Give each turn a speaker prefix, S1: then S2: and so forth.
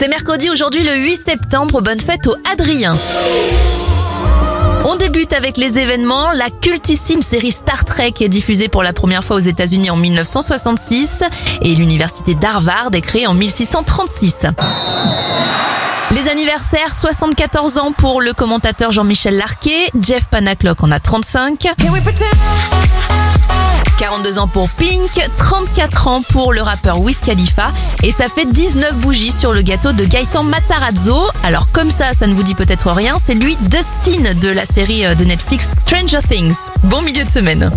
S1: C'est mercredi aujourd'hui le 8 septembre. Bonne fête au Adrien. On débute avec les événements. La cultissime série Star Trek est diffusée pour la première fois aux États-Unis en 1966 et l'université d'Harvard est créée en 1636. Les anniversaires, 74 ans pour le commentateur Jean-Michel Larquet, Jeff Panaclock en a 35. 42 ans pour Pink, 34 ans pour le rappeur Wiz Khalifa et ça fait 19 bougies sur le gâteau de Gaëtan Matarazzo. Alors comme ça, ça ne vous dit peut-être rien, c'est lui Dustin de la série euh, de Netflix Stranger Things. Bon milieu de semaine.